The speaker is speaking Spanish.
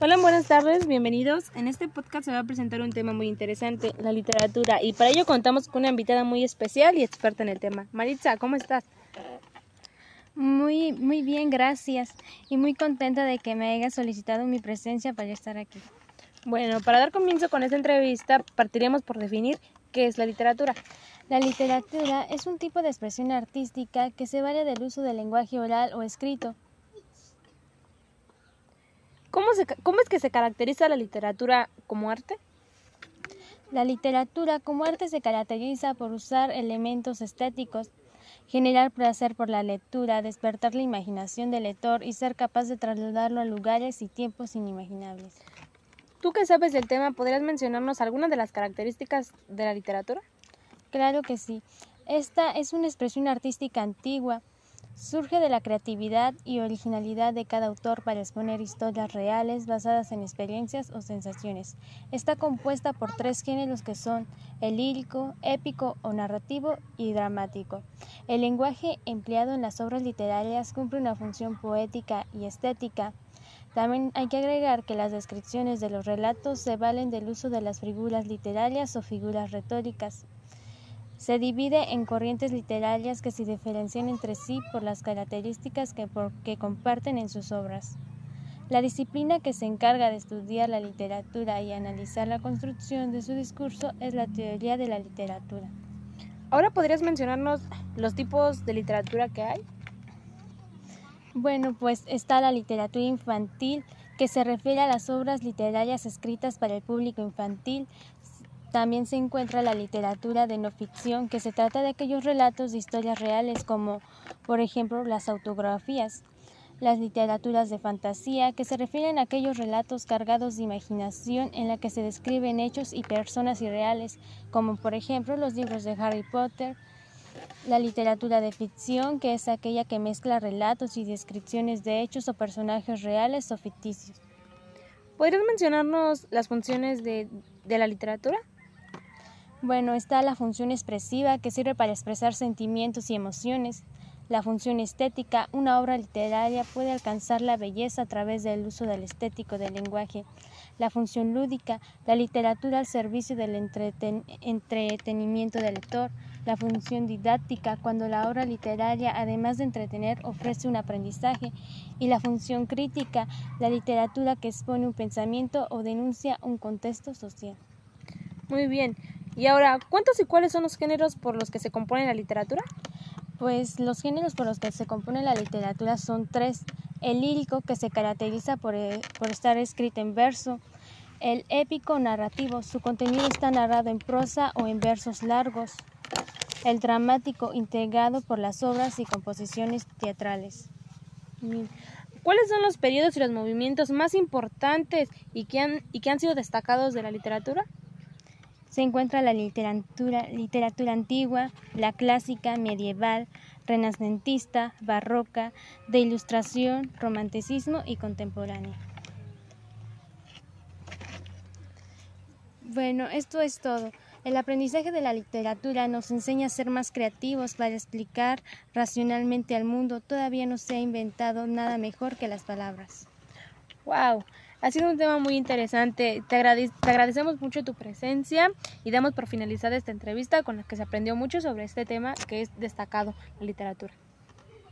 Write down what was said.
Hola, buenas tardes, bienvenidos. En este podcast se va a presentar un tema muy interesante, la literatura, y para ello contamos con una invitada muy especial y experta en el tema. Maritza, ¿cómo estás? Muy, muy bien, gracias. Y muy contenta de que me haya solicitado mi presencia para estar aquí. Bueno, para dar comienzo con esta entrevista, partiremos por definir qué es la literatura. La literatura es un tipo de expresión artística que se vale del uso del lenguaje oral o escrito ¿Cómo, es que se caracteriza la literatura como arte? La literatura como arte se caracteriza por usar elementos estéticos, generar placer por la lectura, despertar la imaginación del lector y ser capaz de trasladarlo a lugares y tiempos inimaginables. Tú que sabes del tema, ¿podrías mencionarnos algunas de las características de la literatura? Claro que sí. Esta es una expresión artística antigua Surge de la creatividad y originalidad de cada autor para exponer historias reales basadas en experiencias o sensaciones. Está compuesta por tres géneros que son el lírico, épico o narrativo y dramático. El lenguaje empleado en las obras literarias cumple una función poética y estética. También hay que agregar que las descripciones de los relatos se valen del uso de las figuras literarias o figuras retóricas. Se divide en corrientes literarias que se diferencian entre sí por las características que, comparten en sus obras. La disciplina que se encarga de estudiar la literatura y analizar la construcción de su discurso es la teoría de la literatura. Ahora podrías mencionarnos los tipos de literatura que hay. Bueno, pues está la literatura infantil, que se refiere a las obras literarias escritas para el público infantil, también se encuentra la literatura de no ficción, que se trata de aquellos relatos de historias reales como, por ejemplo, las autografías. Las literaturas de fantasía, que se refieren a aquellos relatos cargados de imaginación en la que se describen hechos y personas irreales, como por ejemplo los libros de Harry Potter. La literatura de ficción, que es aquella que mezcla relatos y descripciones de hechos o personajes reales o ficticios. ¿Podrías mencionarnos las funciones de, de la literatura? Bueno, está la función expresiva que sirve para expresar sentimientos y emociones. La función estética, una obra literaria puede alcanzar la belleza a través del uso del estético del lenguaje. La función lúdica, la literatura al servicio del entretenimiento del lector. La función didáctica, cuando la obra literaria, además de entretener, ofrece un aprendizaje. Y la función crítica, la literatura que expone un pensamiento o denuncia un contexto social. Muy bien. Y ahora, ¿cuántos y cuáles son los géneros por los que se compone la literatura? Pues los géneros por los que se compone la literatura son tres. El lírico, que se caracteriza por, eh, por estar escrito en verso. El épico narrativo, su contenido está narrado en prosa o en versos largos. El dramático, integrado por las obras y composiciones teatrales. ¿Cuáles son los periodos y los movimientos más importantes y que han, y que han sido destacados de la literatura? Se encuentra la literatura, antigua, la clásica, medieval, renacentista, barroca, de ilustración, romanticismo y contemporánea. Bueno, esto es todo. El aprendizaje de la literatura nos enseña a ser más creativos para explicar racionalmente al mundo. Todavía no se ha inventado nada mejor que las palabras. ¡Wow! Ha sido un tema muy interesante. Te, agradecemos mucho tu presencia y damos por finalizada esta entrevista con la que se aprendió mucho sobre este tema que es destacado, la literatura.